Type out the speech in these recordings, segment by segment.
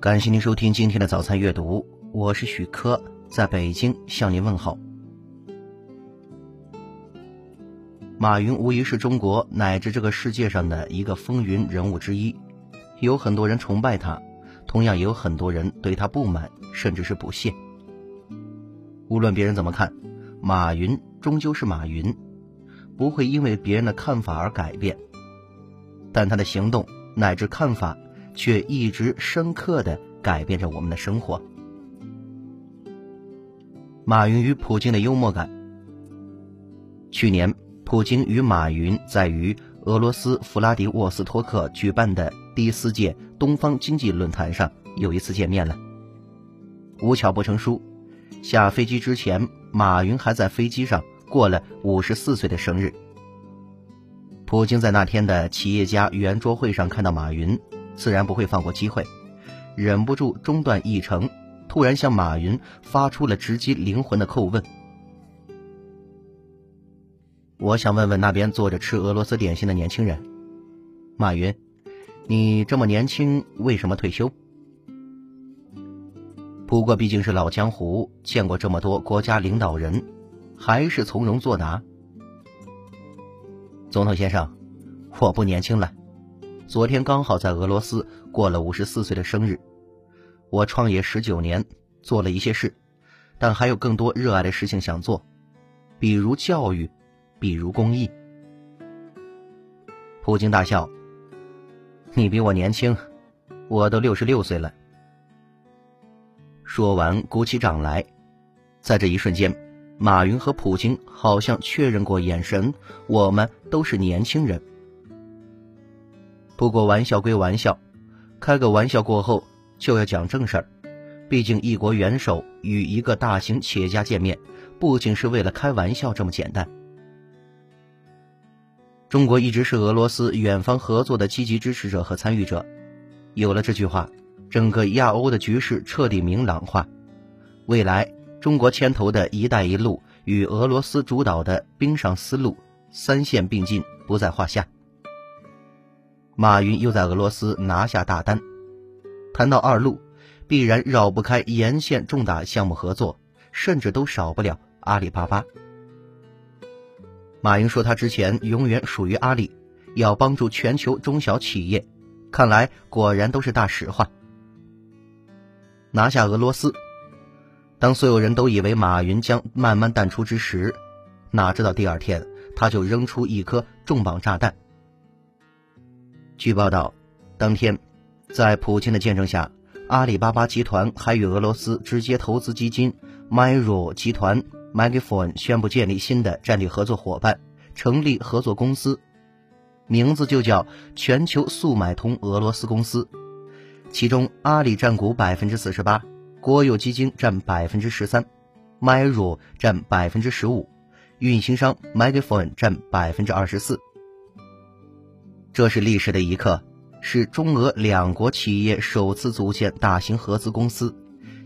感谢您收听今天的早餐阅读，我是许科，在北京向您问好。马云无疑是中国乃至这个世界上的一个风云人物之一，有很多人崇拜他，同样也有很多人对他不满，甚至是不屑。无论别人怎么看，马云终究是马云，不会因为别人的看法而改变，但他的行动乃至看法。却一直深刻的改变着我们的生活。马云与普京的幽默感。去年，普京与马云在于俄罗斯弗拉迪沃斯托克举办的第四届东方经济论坛上有一次见面了。无巧不成书，下飞机之前，马云还在飞机上过了五十四岁的生日。普京在那天的企业家圆桌会上看到马云。自然不会放过机会，忍不住中断议程，突然向马云发出了直击灵魂的叩问：“我想问问那边坐着吃俄罗斯点心的年轻人，马云，你这么年轻，为什么退休？”不过毕竟是老江湖，见过这么多国家领导人，还是从容作答：“总统先生，我不年轻了。”昨天刚好在俄罗斯过了五十四岁的生日，我创业十九年，做了一些事，但还有更多热爱的事情想做，比如教育，比如公益。普京大笑：“你比我年轻，我都六十六岁了。”说完，鼓起掌来，在这一瞬间，马云和普京好像确认过眼神，我们都是年轻人。不过玩笑归玩笑，开个玩笑过后就要讲正事儿。毕竟一国元首与一个大型企业家见面，不仅是为了开玩笑这么简单。中国一直是俄罗斯远方合作的积极支持者和参与者。有了这句话，整个亚欧的局势彻底明朗化。未来，中国牵头的一带一路与俄罗斯主导的冰上丝路三线并进不在话下。马云又在俄罗斯拿下大单，谈到二路，必然绕不开沿线重大项目合作，甚至都少不了阿里巴巴。马云说他之前永远属于阿里，要帮助全球中小企业，看来果然都是大实话。拿下俄罗斯，当所有人都以为马云将慢慢淡出之时，哪知道第二天他就扔出一颗重磅炸弹。据报道，当天，在普京的见证下，阿里巴巴集团还与俄罗斯直接投资基金 Myro 集团 Megaphone 宣布建立新的战略合作伙伴，成立合作公司，名字就叫全球速买通俄罗斯公司。其中，阿里占股百分之四十八，国有基金占百分之十三，Myro 占百分之十五，运行商 Megaphone 占百分之二十四。这是历史的一刻，是中俄两国企业首次组建大型合资公司，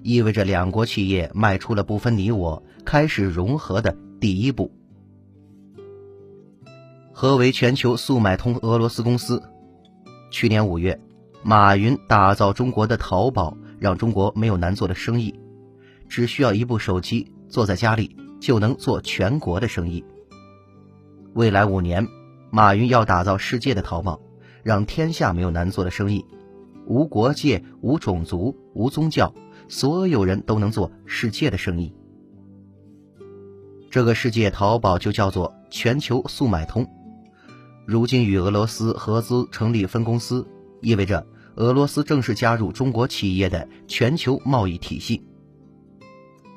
意味着两国企业迈出了不分你我、开始融合的第一步。何为全球速买通俄罗斯公司？去年五月，马云打造中国的淘宝，让中国没有难做的生意，只需要一部手机，坐在家里就能做全国的生意。未来五年。马云要打造世界的淘宝，让天下没有难做的生意，无国界、无种族、无宗教，所有人都能做世界的生意。这个世界淘宝就叫做全球速买通。如今与俄罗斯合资成立分公司，意味着俄罗斯正式加入中国企业的全球贸易体系。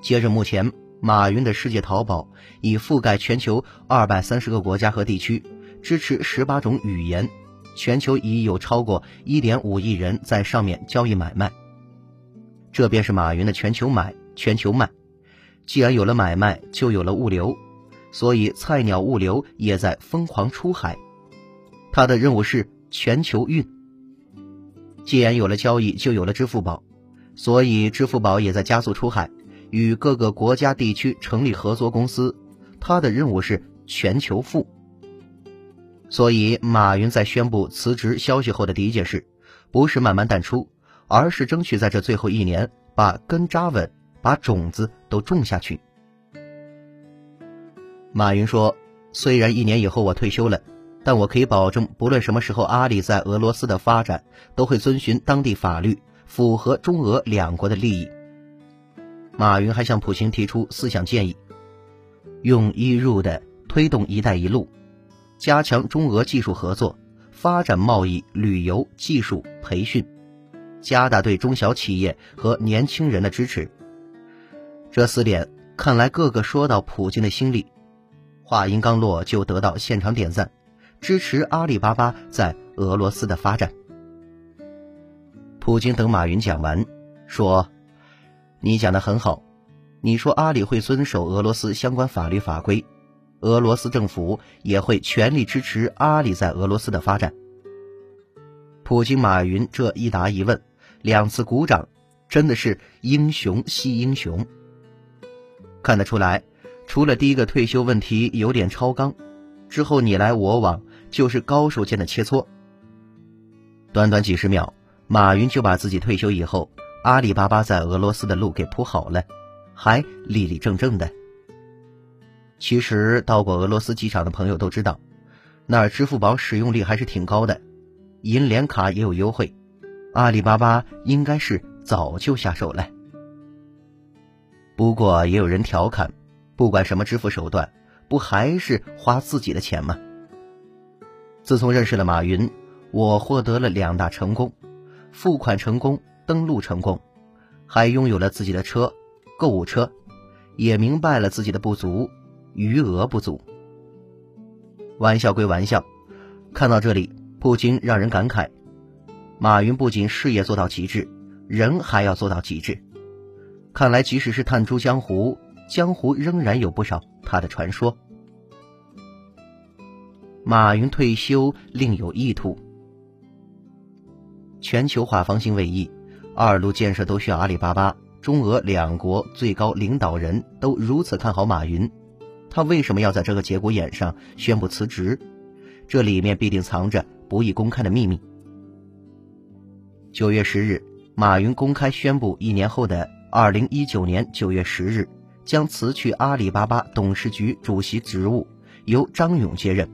接着，目前马云的世界淘宝已覆盖全球二百三十个国家和地区。支持十八种语言，全球已有超过一点五亿人在上面交易买卖。这便是马云的全球买、全球卖。既然有了买卖，就有了物流，所以菜鸟物流也在疯狂出海。他的任务是全球运。既然有了交易，就有了支付宝，所以支付宝也在加速出海，与各个国家地区成立合作公司。他的任务是全球付。所以，马云在宣布辞职消息后的第一件事，不是慢慢淡出，而是争取在这最后一年把根扎稳，把种子都种下去。马云说：“虽然一年以后我退休了，但我可以保证，不论什么时候阿里在俄罗斯的发展，都会遵循当地法律，符合中俄两国的利益。”马云还向普京提出四项建议：用一入的推动“一带一路”，加强中俄技术合作，发展贸易、旅游、技术培训。加大对中小企业和年轻人的支持。这四点看来个个说到普京的心里。话音刚落，就得到现场点赞，支持阿里巴巴在俄罗斯的发展。普京等马云讲完，说：“你讲的很好，你说阿里会遵守俄罗斯相关法律法规，俄罗斯政府也会全力支持阿里在俄罗斯的发展。”普京、马云这一答一问，两次鼓掌，真的是英雄惜英雄。看得出来，除了第一个退休问题有点超纲，之后你来我往就是高手间的切磋。短短几十秒，马云就把自己退休以后阿里巴巴在俄罗斯的路给铺好了，还立立正正的。其实到过俄罗斯机场的朋友都知道，那儿支付宝使用率还是挺高的。银联卡也有优惠，阿里巴巴应该是早就下手了。不过也有人调侃，不管什么支付手段，不还是花自己的钱吗？自从认识了马云，我获得了两大成功：付款成功，登录成功，还拥有了自己的车，购物车，也明白了自己的不足，余额不足。玩笑归玩笑，看到这里。不禁让人感慨，马云不仅事业做到极致，人还要做到极致。看来，即使是探出江湖，江湖仍然有不少他的传说。马云退休另有意图，全球化方兴未艾，二路建设都需要阿里巴巴。中俄两国最高领导人都如此看好马云，他为什么要在这个节骨眼上宣布辞职？这里面必定藏着。不易公开的秘密。九月十日，马云公开宣布，一年后的二零一九年九月十日，将辞去阿里巴巴董事局主席职务，由张勇接任。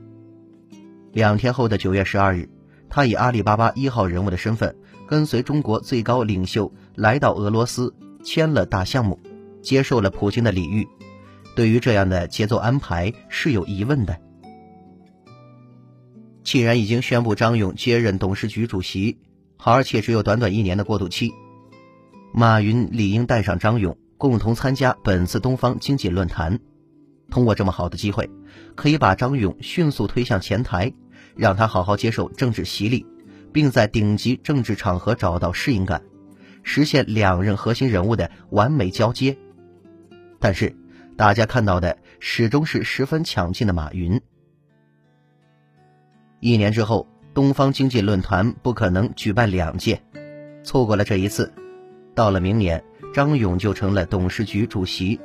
两天后的九月十二日，他以阿里巴巴一号人物的身份，跟随中国最高领袖来到俄罗斯，签了大项目，接受了普京的礼遇。对于这样的节奏安排，是有疑问的。既然已经宣布张勇接任董事局主席，而且只有短短一年的过渡期，马云理应带上张勇共同参加本次东方经济论坛。通过这么好的机会，可以把张勇迅速推向前台，让他好好接受政治洗礼，并在顶级政治场合找到适应感，实现两任核心人物的完美交接。但是，大家看到的始终是十分抢镜的马云。一年之后，东方经济论坛不可能举办两届，错过了这一次，到了明年，张勇就成了董事局主席，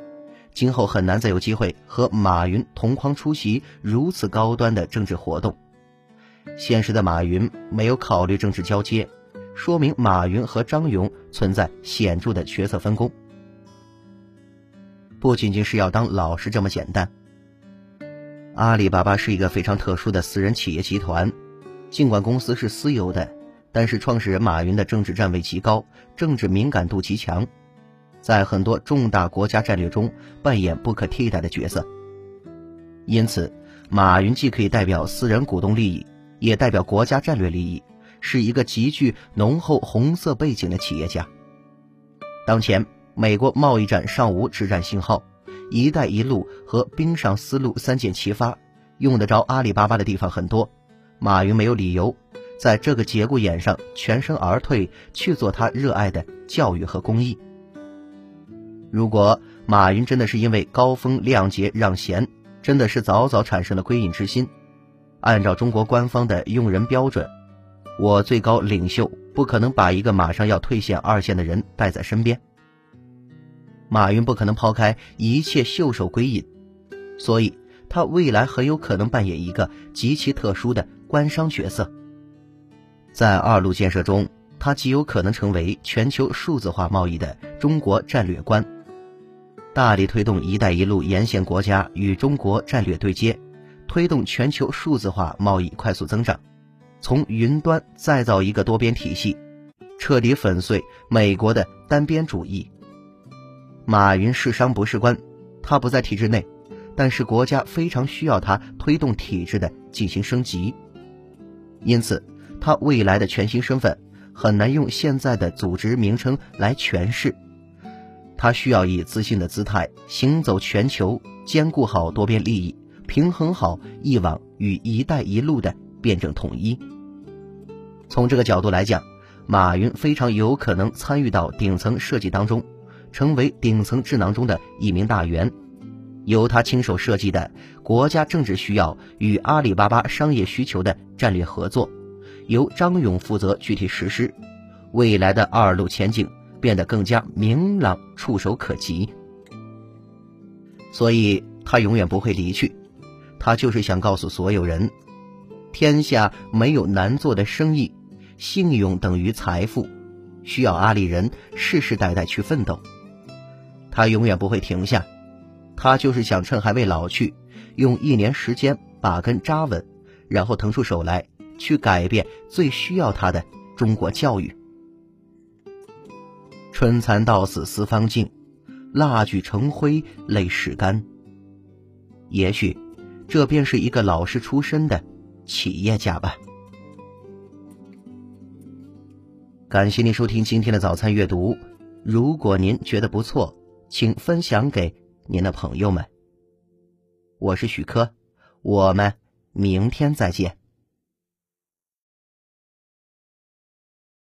今后很难再有机会和马云同框出席如此高端的政治活动。现实的马云没有考虑政治交接，说明马云和张勇存在显著的角色分工，不仅仅是要当老师这么简单。阿里巴巴是一个非常特殊的私人企业集团，尽管公司是私有的，但是创始人马云的政治站位极高，政治敏感度极强，在很多重大国家战略中扮演不可替代的角色。因此，马云既可以代表私人股东利益，也代表国家战略利益，是一个极具浓厚红色背景的企业家。当前，美国贸易战尚无止战信号。“一带一路”和冰上丝路三箭齐发，用得着阿里巴巴的地方很多。马云没有理由在这个节骨眼上全身而退，去做他热爱的教育和公益。如果马云真的是因为高风亮节让贤，真的是早早产生了归隐之心。按照中国官方的用人标准，我最高领袖不可能把一个马上要退线二线的人带在身边。马云不可能抛开一切袖手归隐，所以他未来很有可能扮演一个极其特殊的官商角色。在二路建设中，他极有可能成为全球数字化贸易的中国战略官，大力推动“一带一路”沿线国家与中国战略对接，推动全球数字化贸易快速增长，从云端再造一个多边体系，彻底粉碎美国的单边主义。马云是商不是官，他不在体制内，但是国家非常需要他推动体制的进行升级，因此他未来的全新身份。很难用现在的组织名称来诠释，他需要以自信的姿态行走全球，兼顾好多边利益，平衡好一网与“一带一路”的辩证统一。从这个角度来讲，马云非常有可能参与到顶层设计当中，成为顶层智囊中的一名大员，由他亲手设计的国家政治需要与阿里巴巴商业需求的战略合作。由张勇负责具体实施，未来的二路前景变得更加明朗、触手可及。所以他永远不会离去，他就是想告诉所有人：天下没有难做的生意，信用等于财富，需要阿里人世世代代去奋斗。他永远不会停下，他就是想趁还未老去，用一年时间把根扎稳，然后腾出手来。去改变最需要他的中国教育。春蚕到死丝方尽，蜡炬成灰泪始干。也许，这便是一个老实出身的企业家吧。感谢您收听今天的早餐阅读。如果您觉得不错，请分享给您的朋友们。我是许科，我们明天再见。